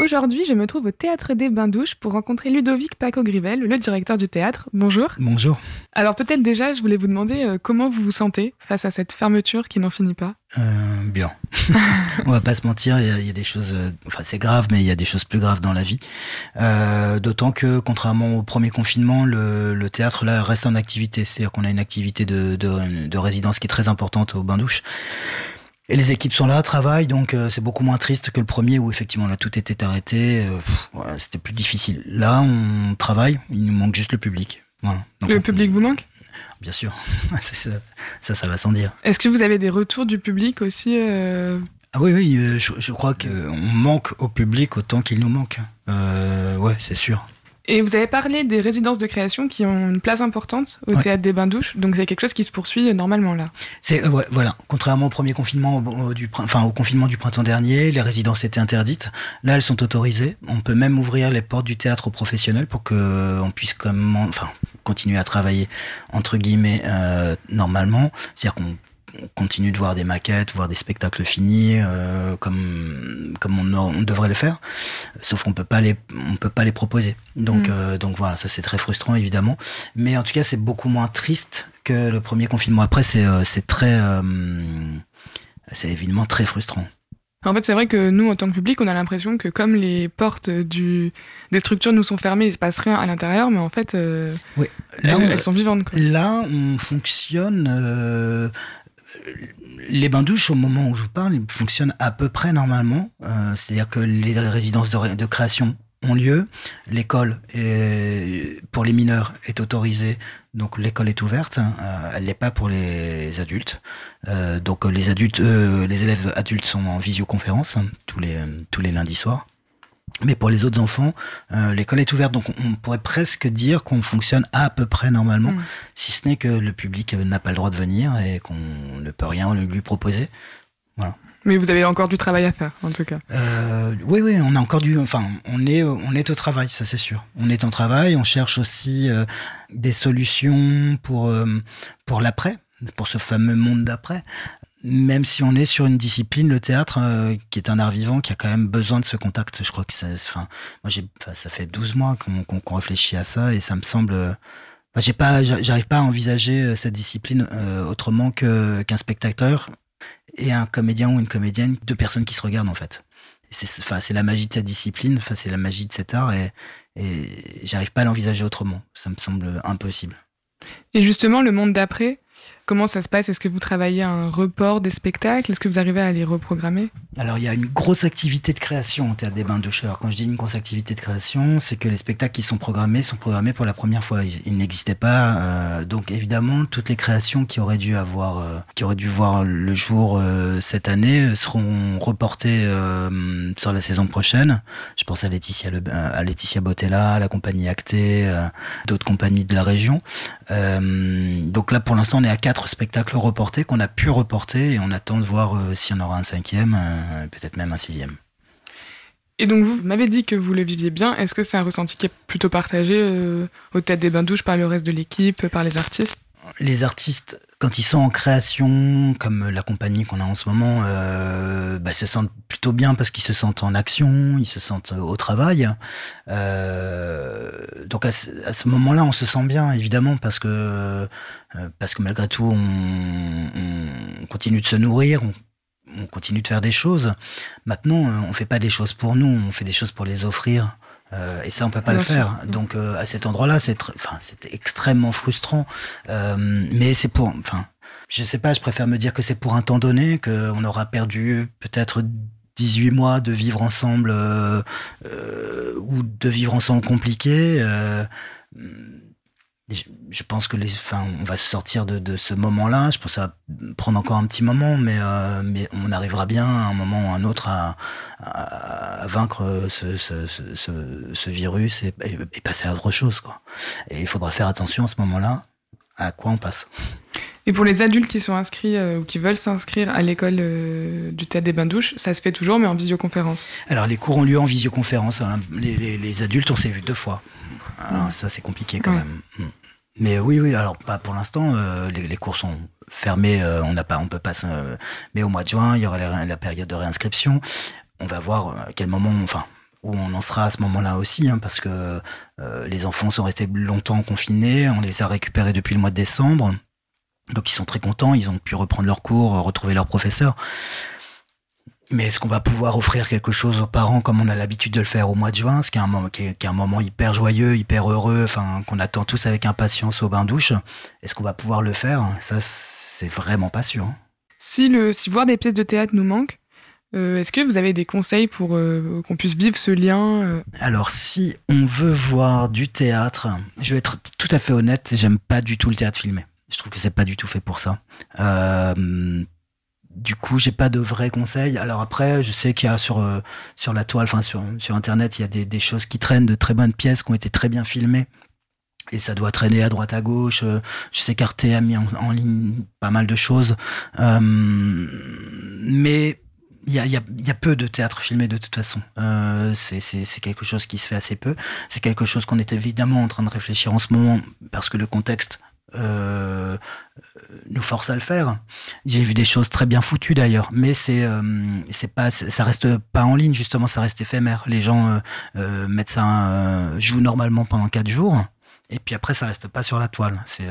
Aujourd'hui, je me trouve au Théâtre des Bains-Douches pour rencontrer Ludovic Paco-Grivel, le directeur du théâtre. Bonjour. Bonjour. Alors peut-être déjà, je voulais vous demander euh, comment vous vous sentez face à cette fermeture qui n'en finit pas? Euh, Bien. On va pas se mentir, il y, a des choses... euh, enfin, c'est grave, mais il y a des choses plus graves dans la vie. Euh, D'autant que, contrairement au premier confinement, le, le théâtre, là, reste en activité. C'est-à-dire qu'on a une activité de, de, de résidence qui est très importante au Bains-Douches. Et les équipes sont là, travaillent, donc euh, c'est beaucoup moins triste que le premier où effectivement là tout était arrêté. euh, pff, voilà, C'était plus difficile. Là, on travaille, il nous manque juste le public. Voilà. Donc, Le on- public vous manque? Bien sûr, ça, ça, ça va sans dire. Est-ce que vous avez des retours du public aussi euh, Ah oui, oui, je, je crois qu'on manque au public autant qu'il nous manque. Ouais, c'est sûr. Et vous avez parlé des résidences de création qui ont une place importante au Ouais. Théâtre des Bains-Douches, donc c'est quelque chose qui se poursuit euh, normalement là. C'est euh, ouais, voilà. Contrairement au premier confinement, au, au- du, enfin au confinement du printemps dernier, les résidences étaient interdites. Là, elles sont autorisées. On peut même ouvrir les portes du théâtre aux professionnels pour que on puisse comme, enfin, continuer à travailler entre guillemets euh, normalement. C'est-à-dire qu'on on continue de voir des maquettes, voir des spectacles finis, euh, comme comme on, on devrait le faire. Sauf qu'on peut pas les on peut pas les proposer. Donc Mm. euh, donc voilà, ça c'est très frustrant évidemment. Mais en tout cas, c'est beaucoup moins triste que le premier confinement. Après, c'est euh, c'est très c'est évidemment très frustrant. En fait, c'est vrai que nous, en tant que public, on a l'impression que comme les portes du... des structures nous sont fermées, il se passe rien à l'intérieur, mais en fait, euh, Là, elles, on, elles sont vivantes. Quoi. là, on fonctionne. euh, les bains douches, au moment où je vous parle, fonctionnent à peu près normalement. Euh, C'est-à-dire que les résidences de, ré- de création ont lieu. L'école, pour les mineurs, est autorisée. Donc l'école est ouverte. hein. Euh, elle l'est pas pour les adultes. Euh, donc les adultes, les élèves adultes sont en visioconférence hein, tous les tous les lundis soirs. Mais pour les autres enfants, euh, l'école est ouverte, donc on, on pourrait presque dire qu'on fonctionne à peu près normalement, Mm. si ce n'est que le public euh, n'a pas le droit de venir et qu'on ne peut rien lui proposer. Mais vous avez encore du travail à faire, en tout cas. Euh, oui, oui, on a encore du, enfin, on est, on est au travail, ça c'est sûr. On est en travail, on cherche aussi euh, des solutions pour pour l'après, pour ce fameux monde d'après. Même si on est sur une discipline, le théâtre, euh, qui est un art vivant, qui a quand même besoin de ce contact. Je crois que ça, enfin, moi j'ai, ça fait 12 mois qu'on qu'on- réfléchit à ça et ça me semble. euh, pas, j'a- j'arrive pas à envisager euh, cette discipline autrement qu'un spectateur et un comédien ou une comédienne, deux personnes qui se regardent en fait. C'est la magie de cette discipline, c'est la magie de cet art et, et j'arrive pas à l'envisager autrement. Ça me semble impossible. Et justement, le monde d'après, comment ça se passe? Est-ce que vous travaillez à un report des spectacles? Est-ce que vous arrivez à les reprogrammer? Alors il y a une grosse activité de création au Théâtre des Bains Douches. Alors quand je dis une grosse activité de création, c'est que les spectacles qui sont programmés sont programmés pour la première fois. Ils, n'existaient pas. euh, donc évidemment, toutes les créations qui auraient dû avoir, euh, qui auraient dû voir le jour euh, cette année seront reportées sur la saison prochaine. Je pense à Laetitia, Le- à Laetitia Botella, à la compagnie Acté, euh, d'autres compagnies de la région. Donc là, pour l'instant, on est à quatre spectacles reportés qu'on a pu reporter et on attend de voir euh, s'il y en aura un cinquième, euh, peut-être même un sixième. Et donc, vous m'avez dit que vous le viviez bien. Est-ce que c'est un ressenti qui est plutôt partagé euh, au Théâtre des Bains-Douches par le reste de l'équipe, par les artistes? Les artistes, quand ils sont en création, comme la compagnie qu'on a en ce moment, euh, bah, se sentent plutôt bien parce qu'ils se sentent en action, ils se sentent au travail. Euh, donc à ce, moment-là, on se sent bien, évidemment, parce que euh, malgré tout, on, on continue de se nourrir, on, on continue de faire des choses. Maintenant, euh, on fait pas des choses pour nous, on fait des choses pour les offrir. Euh, et ça, on peut pas Bien le sûr. faire. Donc, euh, à cet endroit-là, c'est, enfin, c'est extrêmement frustrant. Euh, mais c'est pour, enfin, je sais pas. Je préfère me dire que c'est pour un temps donné, qu'on aura perdu peut-être 18 mois de vivre ensemble ou de vivre ensemble compliqué. Je, pense que les, enfin, on va se sortir de, de ce moment-là. Je pense que ça va prendre encore un petit moment, mais, euh, mais on arrivera bien à un moment ou à un autre à, à, à vaincre ce, ce, ce, virus et, et, et passer à autre chose. Quoi. Et il faudra faire attention à ce moment-là à quoi on passe. Et pour les adultes qui sont inscrits euh, ou qui veulent s'inscrire à l'école euh, du Théâtre des Bains-Douches, ça se fait toujours, mais en visioconférence. Alors, les cours ont lieu en visioconférence. Alors, les, les, les adultes, on s'est vu deux fois. Alors, Ouais. ça, c'est compliqué quand Ouais. même. Mais oui, oui. Alors, pas pour l'instant. euh, les, cours sont fermés. euh, on n'a pas, on peut pas. s'in- mais au mois de juin, il y aura la, période de réinscription. On va voir euh, quel moment. Enfin, où on en sera à ce moment-là aussi, hein, parce que les enfants sont restés longtemps confinés, on les a récupérés depuis le mois de décembre, donc ils sont très contents, ils ont pu reprendre leurs cours, retrouver leurs professeurs. Mais est-ce qu'on va pouvoir offrir quelque chose aux parents comme on a l'habitude de le faire au mois de juin, ce qui est un moment, qui est, un moment hyper joyeux, hyper heureux, enfin qu'on attend tous avec impatience au bain douche Est-ce qu'on va pouvoir le faire? Ça, c'est vraiment pas sûr. Hein. Si, le, si voir des pièces de théâtre nous manque, euh, est-ce que vous avez des conseils pour euh, qu'on puisse vivre ce lien euh? Alors, si on veut voir du théâtre, je vais être tout à fait honnête, j'aime pas du tout le théâtre filmé. Je trouve que c'est pas du tout fait pour ça. Du coup, j'ai pas de vrais conseils. Alors après, je sais qu'il y a sur sur la toile, enfin sur sur internet, il y a des, des, choses qui traînent de très bonnes pièces qui ont été très bien filmées. Et ça doit traîner à droite à gauche. Je sais qu'Arte a mis en, en, ligne pas mal de choses, mais il y a, y, a, peu de théâtre filmé de toute façon. Euh, c'est quelque chose qui se fait assez peu. C'est quelque chose qu'on est évidemment en train de réfléchir en ce moment parce que le contexte euh, nous force à le faire. J'ai vu des choses très bien foutues d'ailleurs, mais c'est euh, c'est pas ça reste pas en ligne justement, ça reste éphémère. Les gens euh, euh mettent ça jouent normalement pendant quatre jours et puis après ça reste pas sur la toile, c'est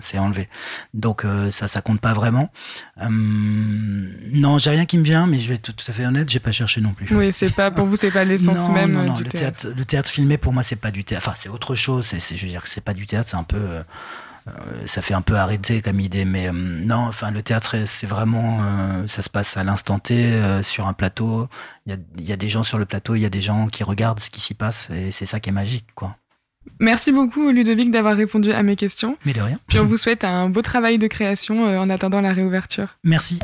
c'est enlevé. Donc ça ça compte pas vraiment. Non, j'ai rien qui me vient, mais je vais être tout à fait honnête, j'ai pas cherché non plus. Oui, c'est pas pour vous, c'est pas l'essence même non, non, du le théâtre. Le théâtre filmé pour moi c'est pas du théâtre. Enfin c'est autre chose. C'est je veux dire que c'est pas du théâtre, c'est un peu ça fait un peu arrêté comme idée, mais non, enfin le théâtre, c'est vraiment, ça se passe à l'instant T sur un plateau. Il y a, y a, des gens sur le plateau, il y a des gens qui regardent ce qui s'y passe, et c'est ça qui est magique, quoi. Merci beaucoup Ludovic d'avoir répondu à mes questions. Mais de rien. Puis on vous souhaite un beau travail de création euh, en attendant la réouverture. Merci.